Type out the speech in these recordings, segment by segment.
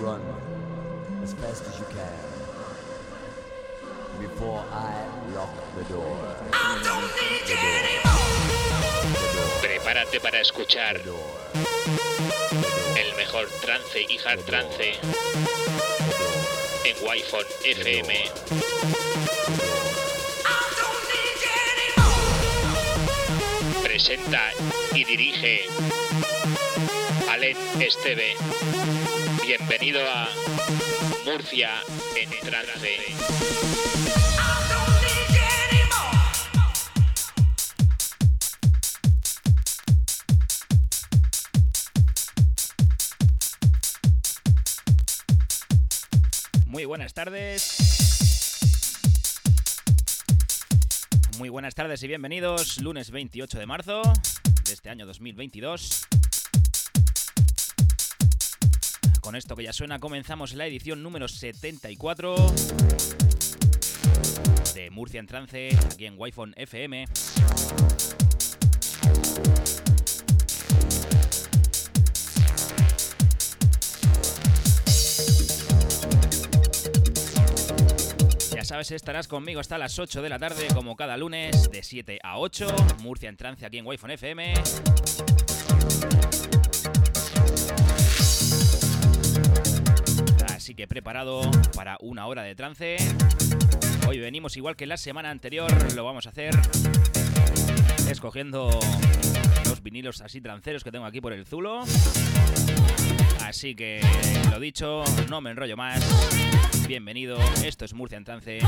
run as fast as you can before I lock the door. Prepárate para escuchar The door. el mejor trance y hard trance en Wi-Fi FM. Presenta y dirige Alen Esteve. Bienvenido a Murcia en trance. Muy buenas tardes. Muy buenas tardes y bienvenidos. Lunes 28 de marzo de este año 2022. Con esto que ya suena, comenzamos la edición número 74 de Murcia en Trance, aquí en Wi-Fi FM. Ya sabes, estarás conmigo hasta las 8 de la tarde, como cada lunes, de 7 a 8. Murcia en trance aquí en Wi-Fi FM. Que preparado para una hora de trance. Hoy venimos igual que la semana anterior, lo vamos a hacer escogiendo los vinilos así tranceros que tengo aquí por el zulo. Así que, lo dicho, no me enrollo más. Bienvenido, esto es Murcia en Trance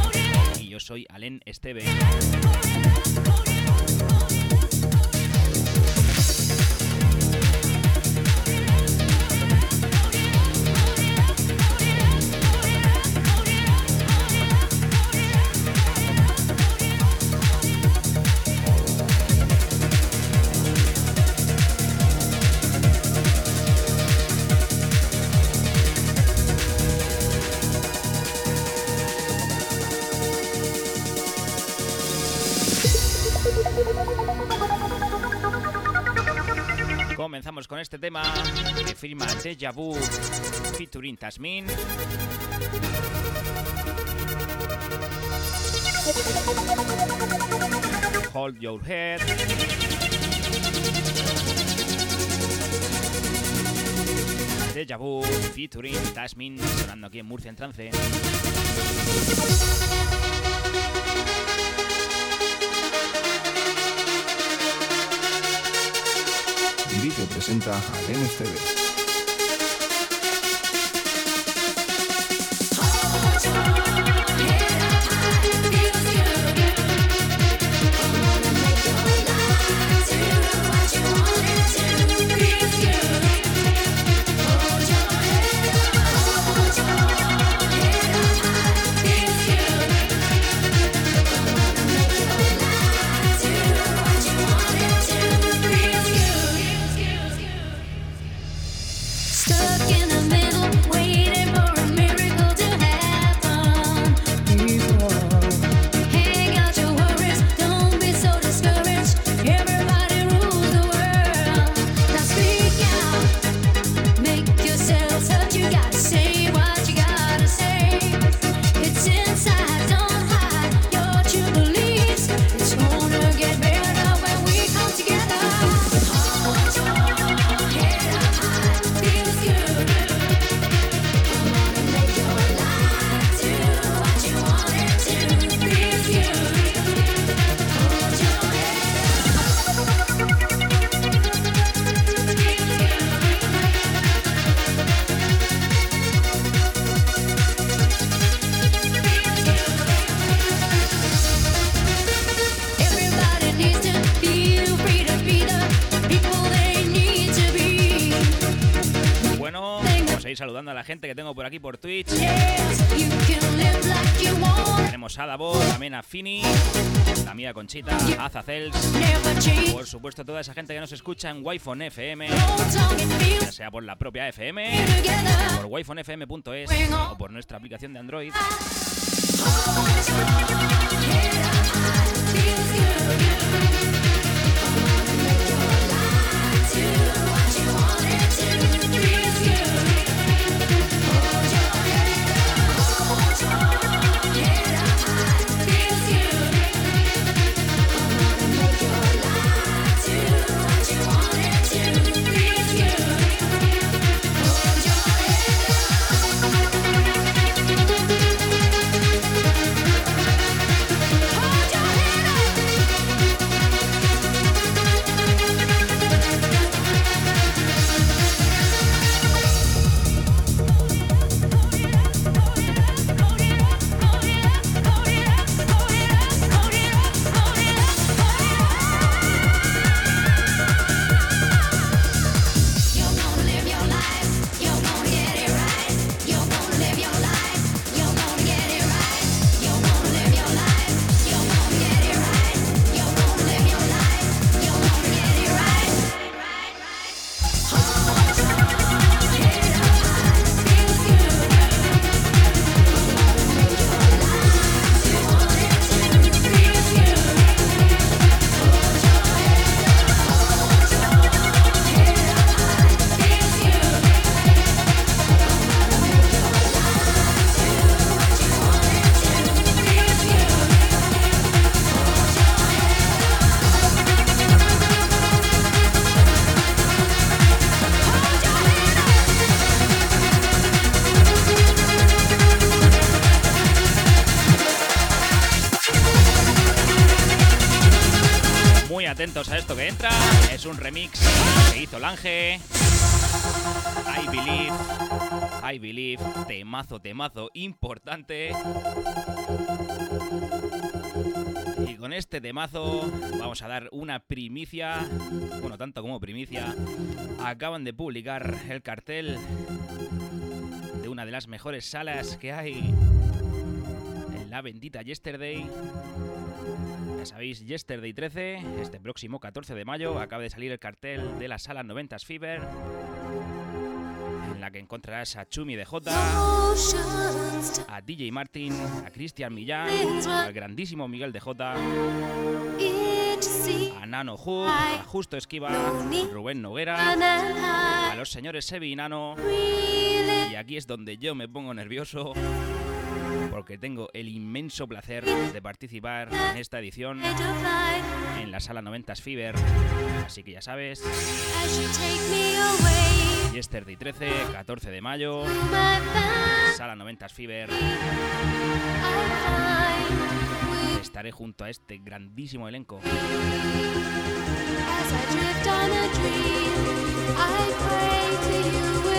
y yo soy Alen Esteve. Tema que firma Deja Vu featuring Tasmin. Hold Your Head. Deja Vu featuring Tasmin sonando aquí en Murcia en trance. Y presenta a Lenes TV. Conchita, a Zacels, Never change. por supuesto toda esa gente que nos escucha en Wi-Fi FM, ya sea por la propia FM, por wifonfm.es o por nuestra aplicación de Android. Temazo, temazo importante. Y con este temazo vamos a dar una primicia, bueno, tanto como primicia. Acaban de publicar el cartel de una de las mejores salas que hay en la bendita Yesterday. Ya sabéis, Yesterday 13, este próximo 14 de mayo, acaba de salir el cartel de la sala 90s Fever, en la que encontrarás a Chumi de J, a DJ Martin, a Cristian Millán, al grandísimo Miguel de J, a Nano Hook, a Justo Esquiva, Rubén Noguera, a los señores Sebi y Nano. Y aquí es donde yo me pongo nervioso porque tengo el inmenso placer de participar en esta edición en la sala 90s Fever. Así que ya sabes, away Yesterday 13, 14 de mayo, sala 90s Fever. Estaré junto a este grandísimo elenco. as I drift on a dream I pray to you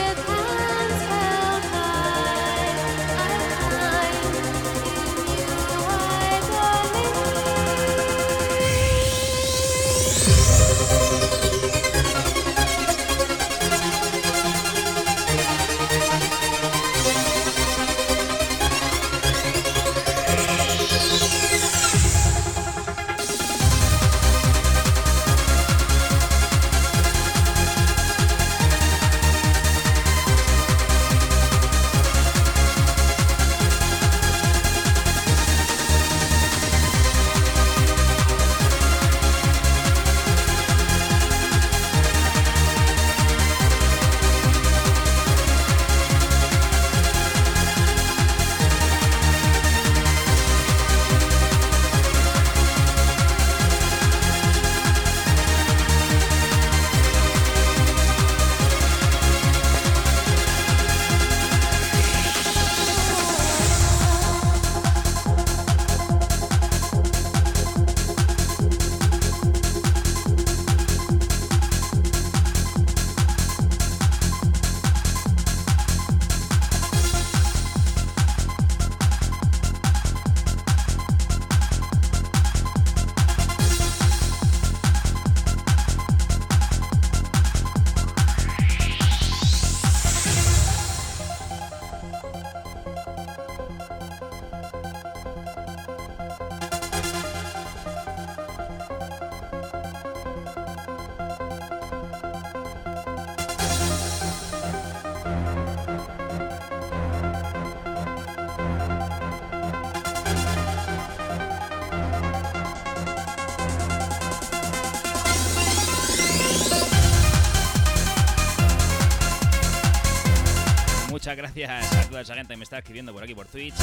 esa gente me está escribiendo por aquí por Twitch.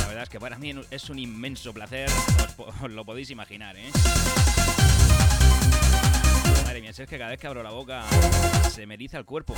La verdad es que para mí es un inmenso placer, os, lo podéis imaginar, ¿eh? Madre mía, es que cada vez que abro la boca se me eriza el cuerpo.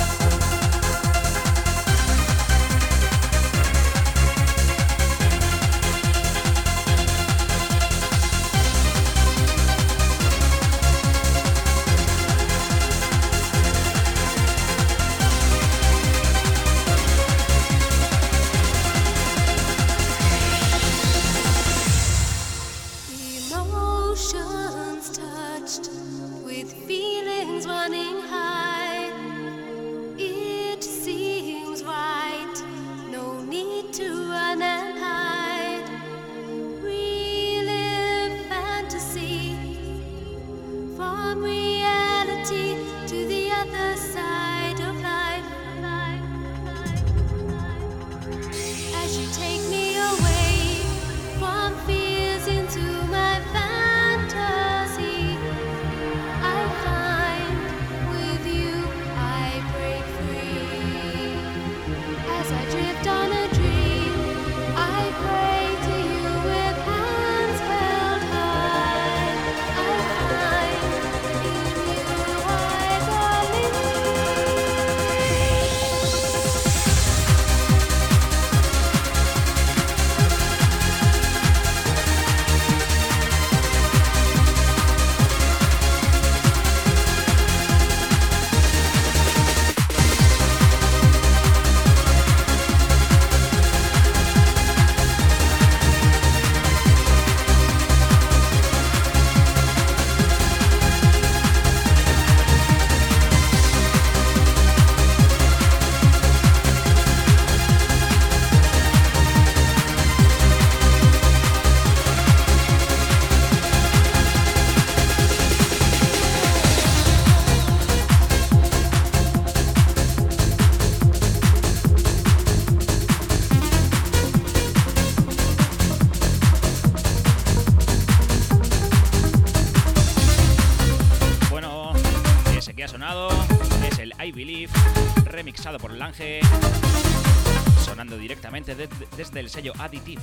Desde el sello Additive.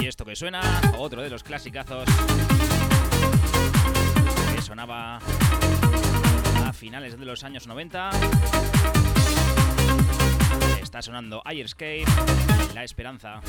Y esto que suena, otro de los clasicazos que sonaba a finales de los años 90. Está sonando Ayerscape, La Esperanza.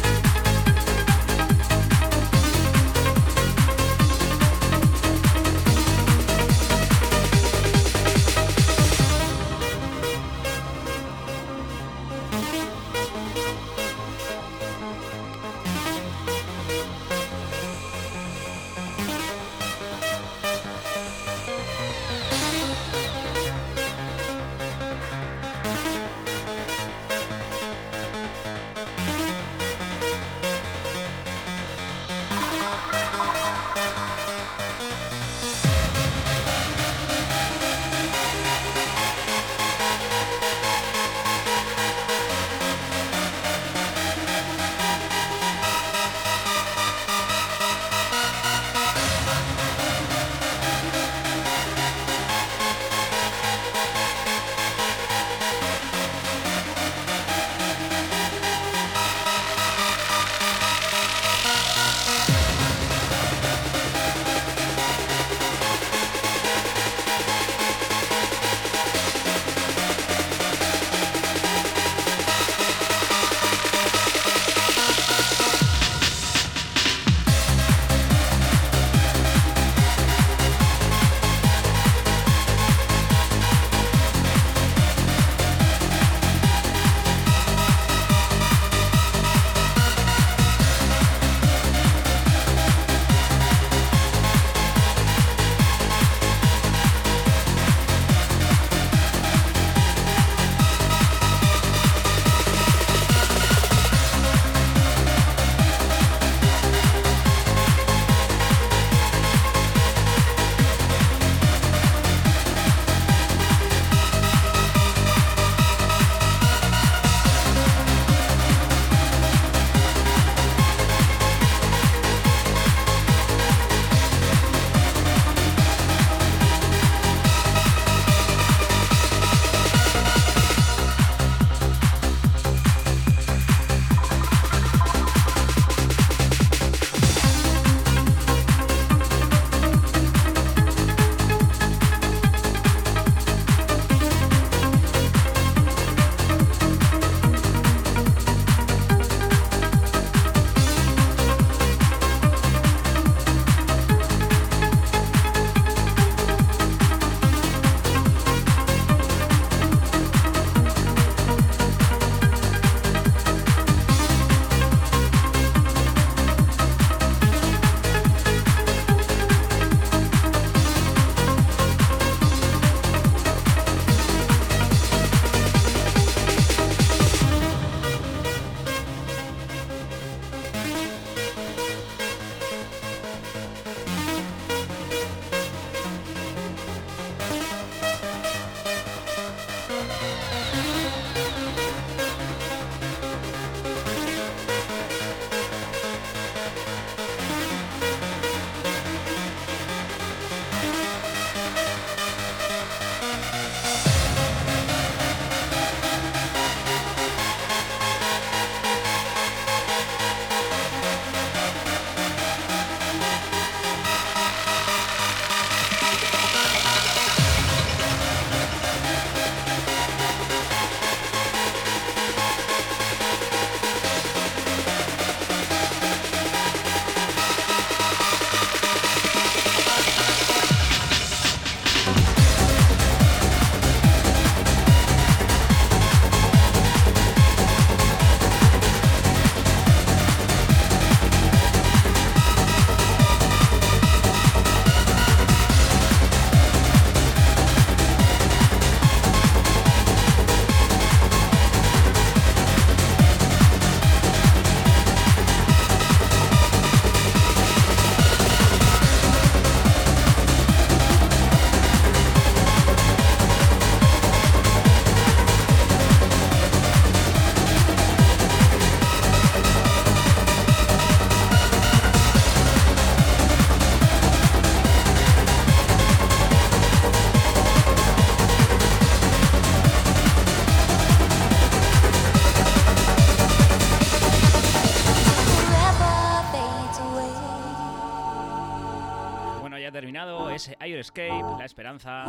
Escape, La Esperanza.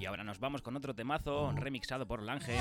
Y ahora nos vamos con otro temazo remixado por Lange.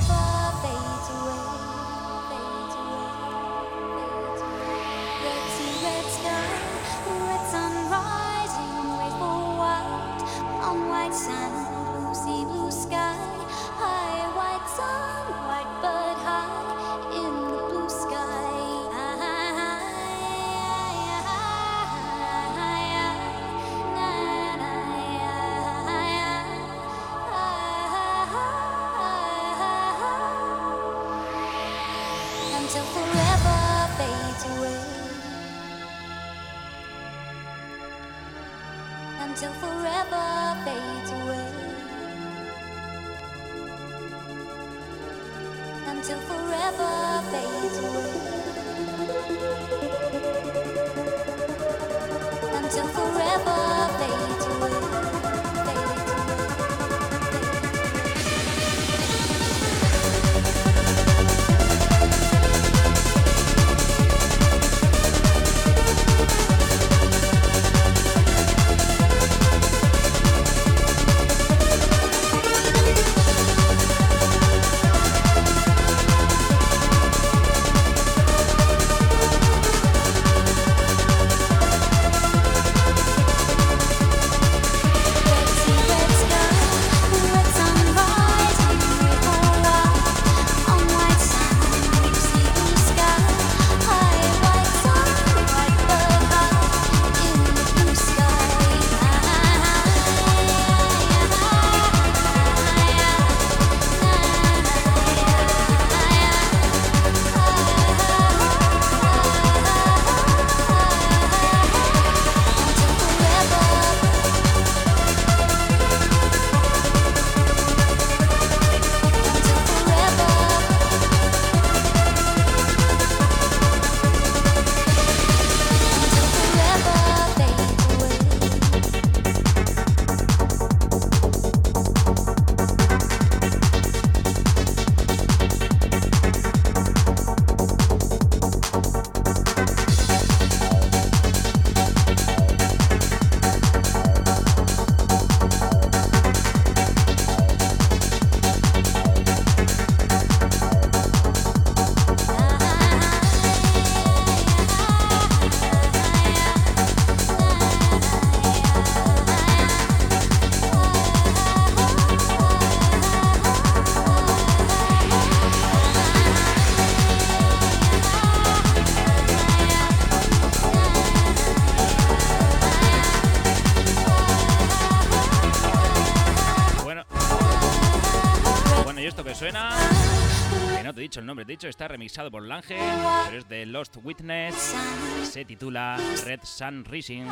Dicho el nombre, te he dicho, está remixado por Lange, pero es de Lost Witness, se titula Red Sun Rising.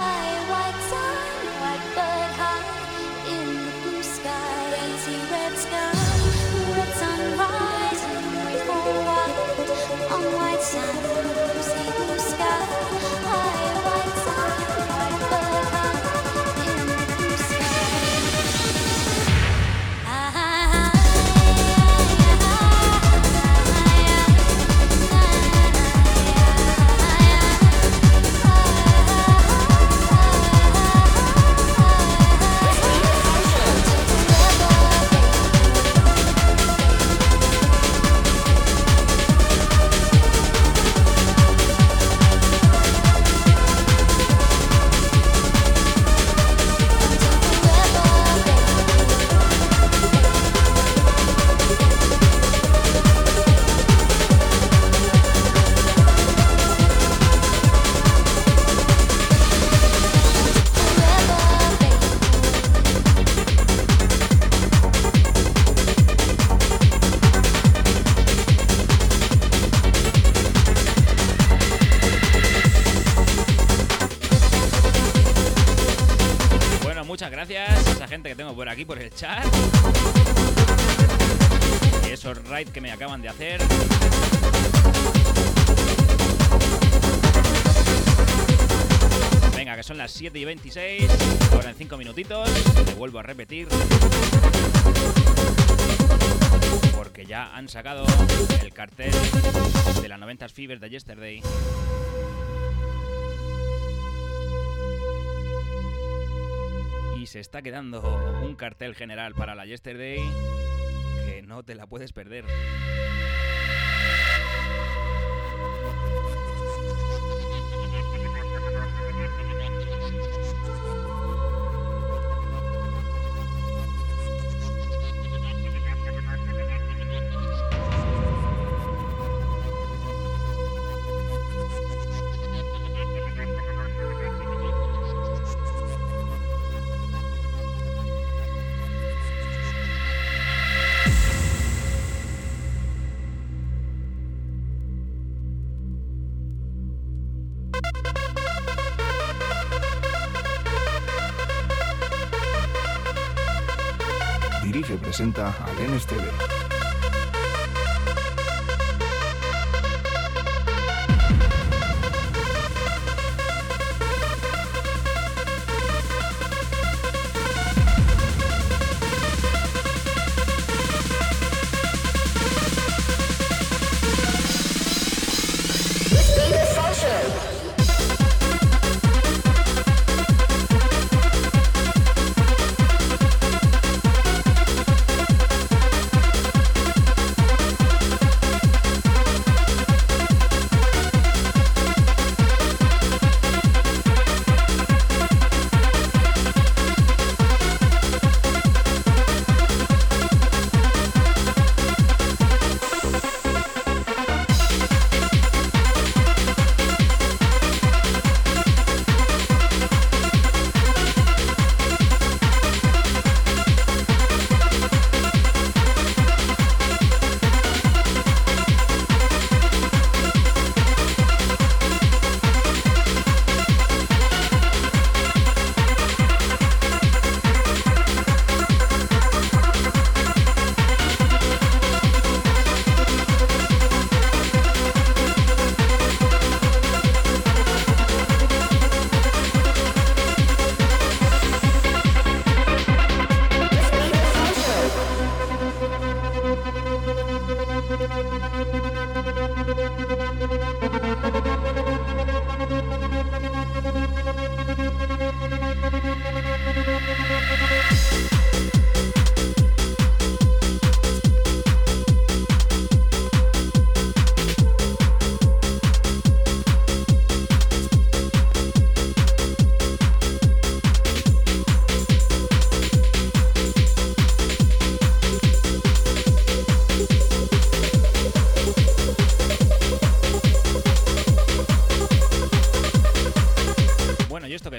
que me acaban de hacer. Venga, que son las 7 y 26. Ahora en 5 minutitos. Te vuelvo a repetir. Porque ya han sacado el cartel de la 90s Fever de Yesterday. Y se está quedando un cartel general para la Yesterday te la puedes perder. Dirige y presenta al NSTV.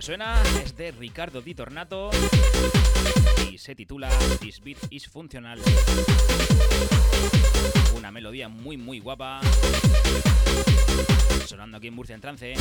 suena es de Ricardo Di Tornato y se titula This Beat is Funcional. Una melodía muy muy guapa. Sonando aquí en Murcia en trance.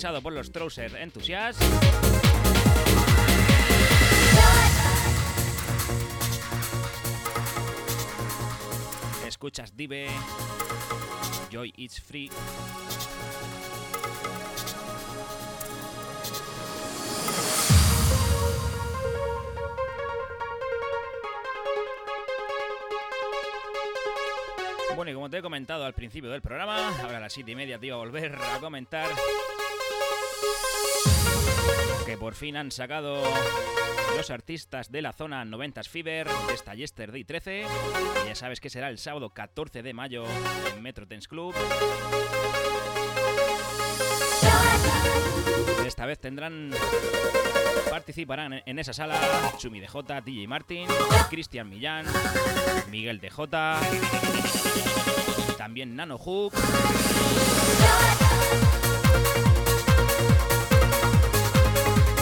Por los Trouser Enthusiasts. Escuchas Dive, Joy It's Free. Bueno, y como te he comentado al principio del programa, ahora a las 7 y media te iba a volver a comentar que por fin han sacado los artistas de la zona 90s Fever de esta Yesterday 13. Y ya sabes que será el sábado 14 de mayo en Metro Tense Club. Esta vez tendrán. Participarán en- en esa sala Chumi DJ, DJ Martin, Cristian Millán, Miguel DJ, también Nano Hook.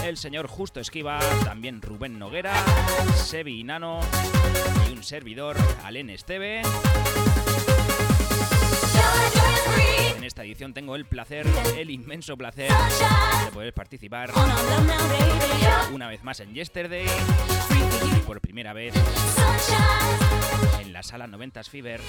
El señor Justo Esquiva, también Rubén Noguera, Sebi y Nano y un servidor, Alen Esteve. En esta edición tengo el placer, el inmenso placer de poder participar una vez más en Yesterday y por primera vez en la sala 90s Fever.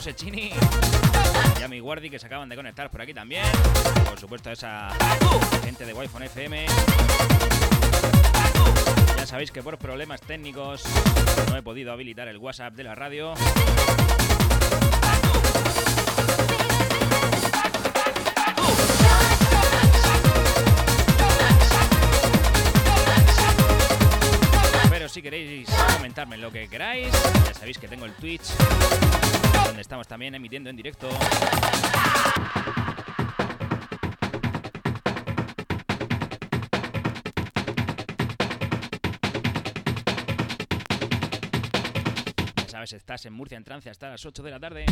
José Chini y a mi Guardi que se acaban de conectar por aquí también. Por supuesto a esa gente de Wi-Fi FM. Ya sabéis que por problemas técnicos no he podido habilitar el WhatsApp de la radio. Pero si queréis comentarme lo que queráis, ya sabéis que tengo el Twitch, donde estamos también emitiendo en directo. Ya sabes, estás en Murcia en trance hasta las 8 de la tarde.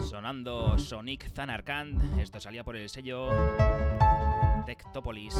Sonando Sonic Zanarkand. Esto salía por el sello Tectopolis.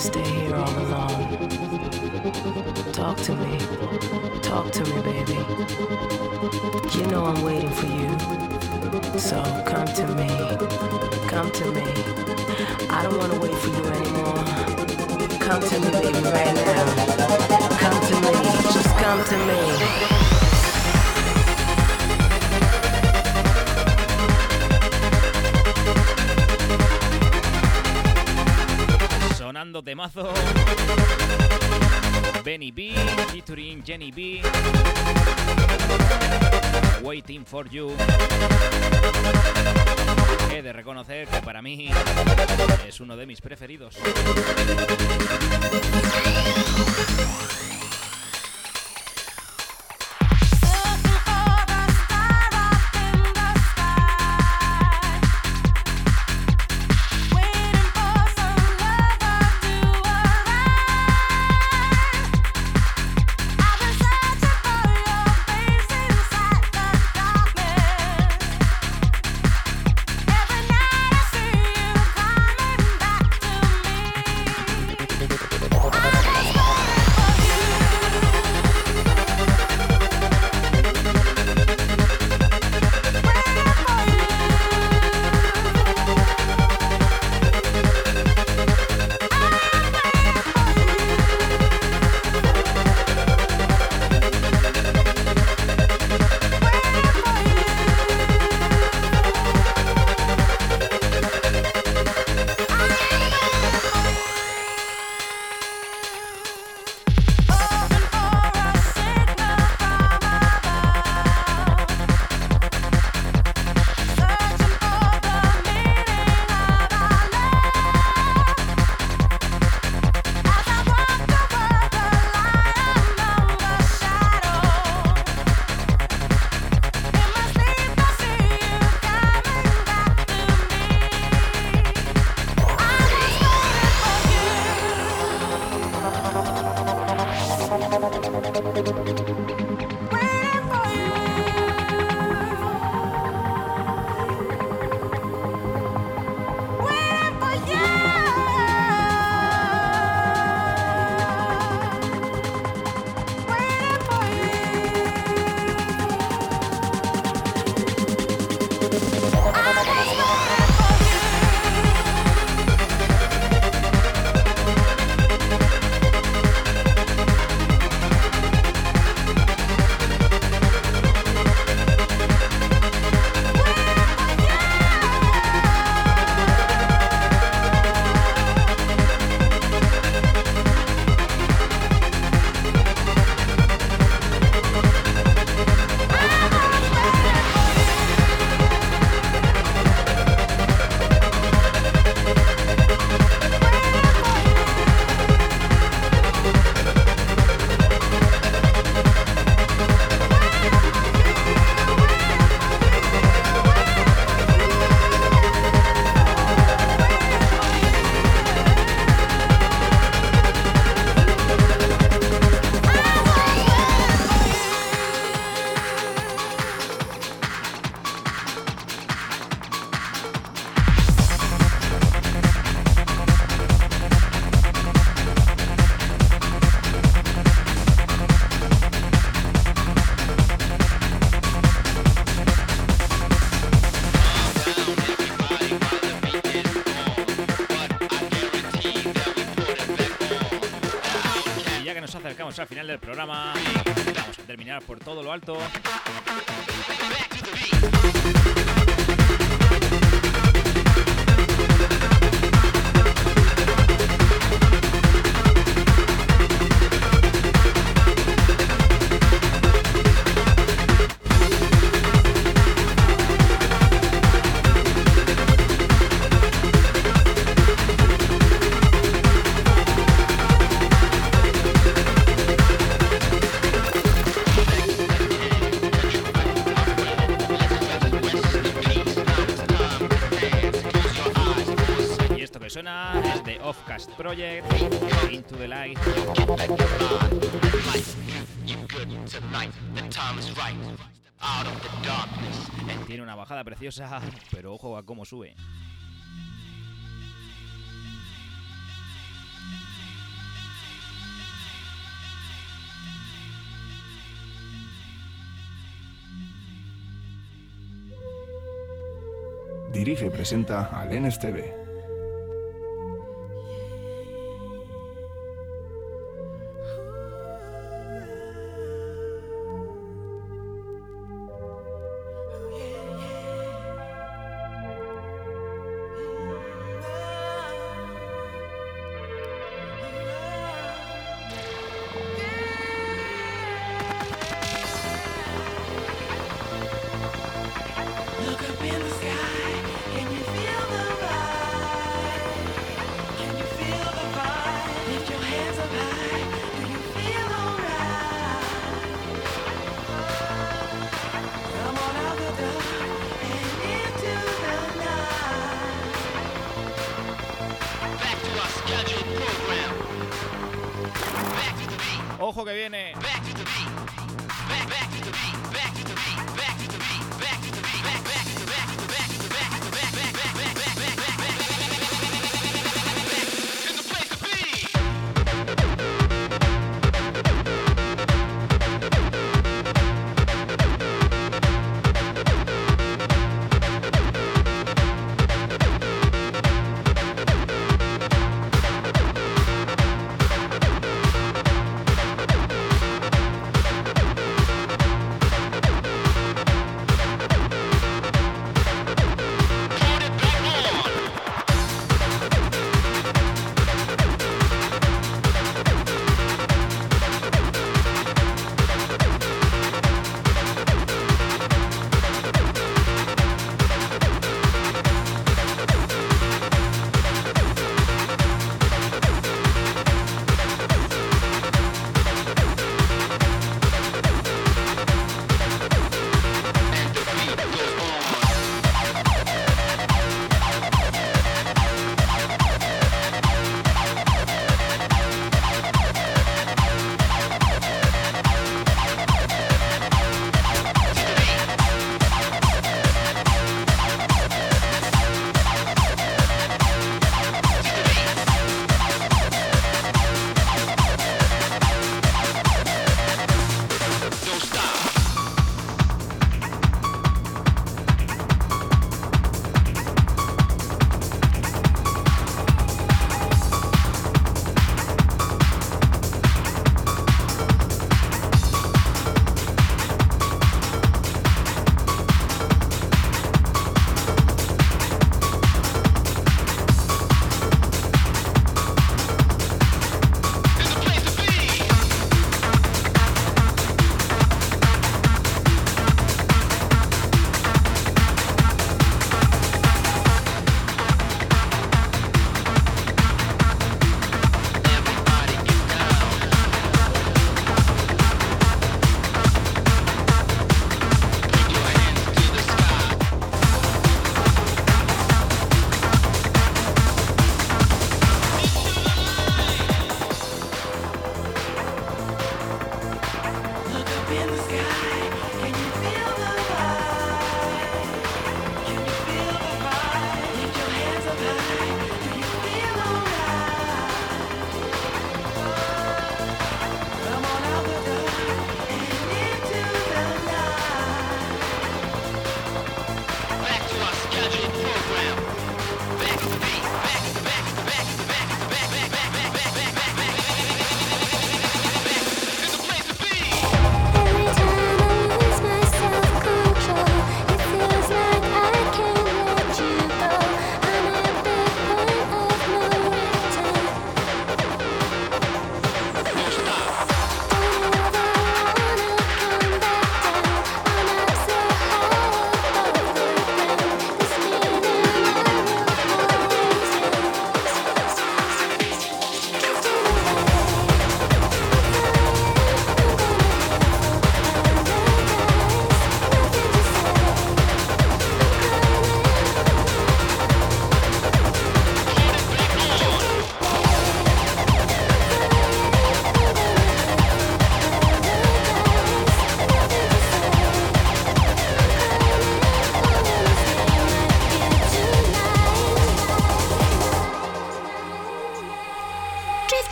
Stay here all alone. Talk to me. Talk to me, baby. You know I'm waiting for you. So come to me. Come to me. I don't want to wait for you anymore. Come to me, baby, right now. Come to me. Just come to me. Sonando temazo. Benny B, featuring Jenny B. Waiting for you. He de reconocer que para mí es uno de mis preferidos. Del programa, vamos a terminar por todo lo alto. pero ojo a cómo sube. Dirige y presenta al NSTV, que viene.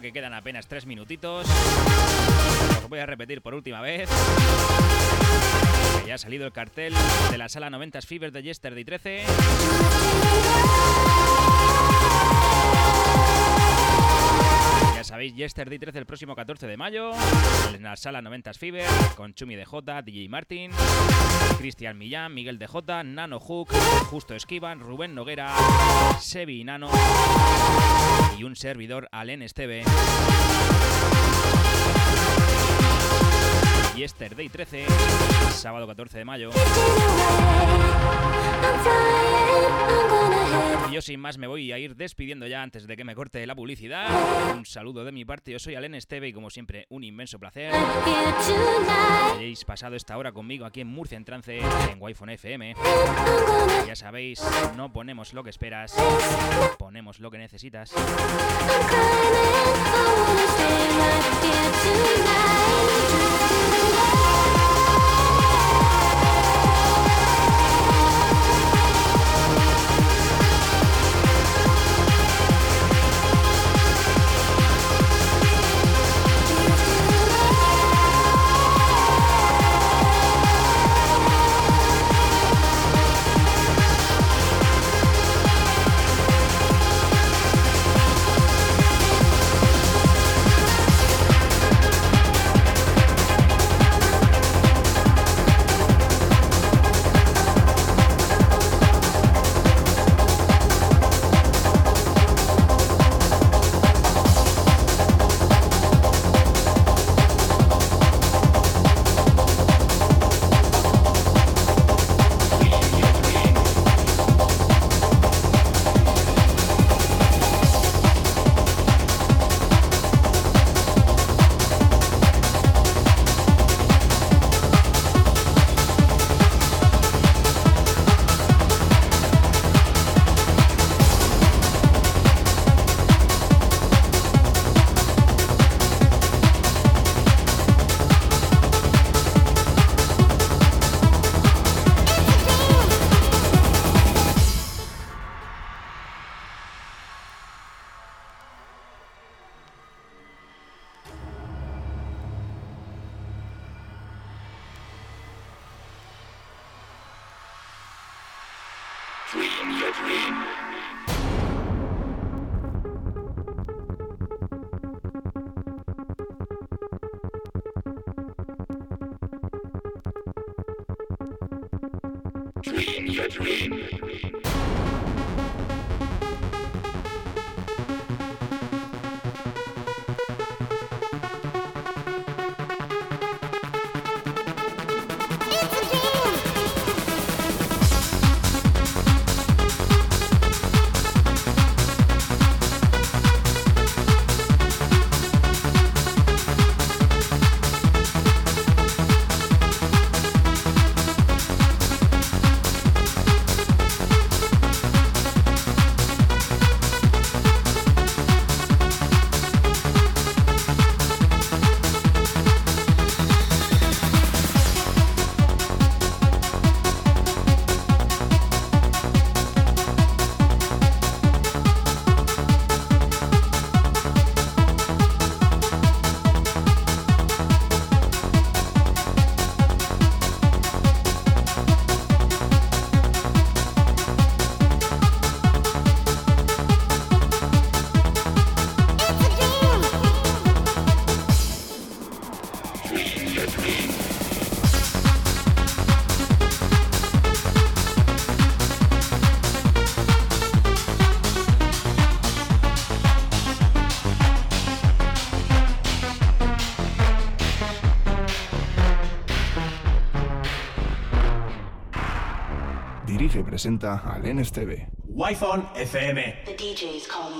Que quedan apenas tres minutitos, os voy a repetir por última vez que ya ha salido el cartel de la sala 90 Fever de Yesterday 13. Sabéis, Yesterday 13 el próximo 14 de mayo en la sala 90 Fever con Chumi DJ, DJ Martin, Cristian Millán, Miguel DJ, Nano Hook, Justo Esquivan, Rubén Noguera, Sebi Nano y un servidor Alen Esteve. Yesterday 13, sábado 14 de mayo yo sin más me voy a ir despidiendo ya antes de que me corte la publicidad. Un saludo de mi parte, yo soy Alen Esteve y como siempre un inmenso placer. Habéis pasado esta hora conmigo aquí en Murcia en Trance, en Wi-Fi FM. Ya sabéis, no ponemos lo que esperas, ponemos lo que necesitas. dream, your dream. Presenta al NSTV. Wi-Fi FM. The DJ is calling me.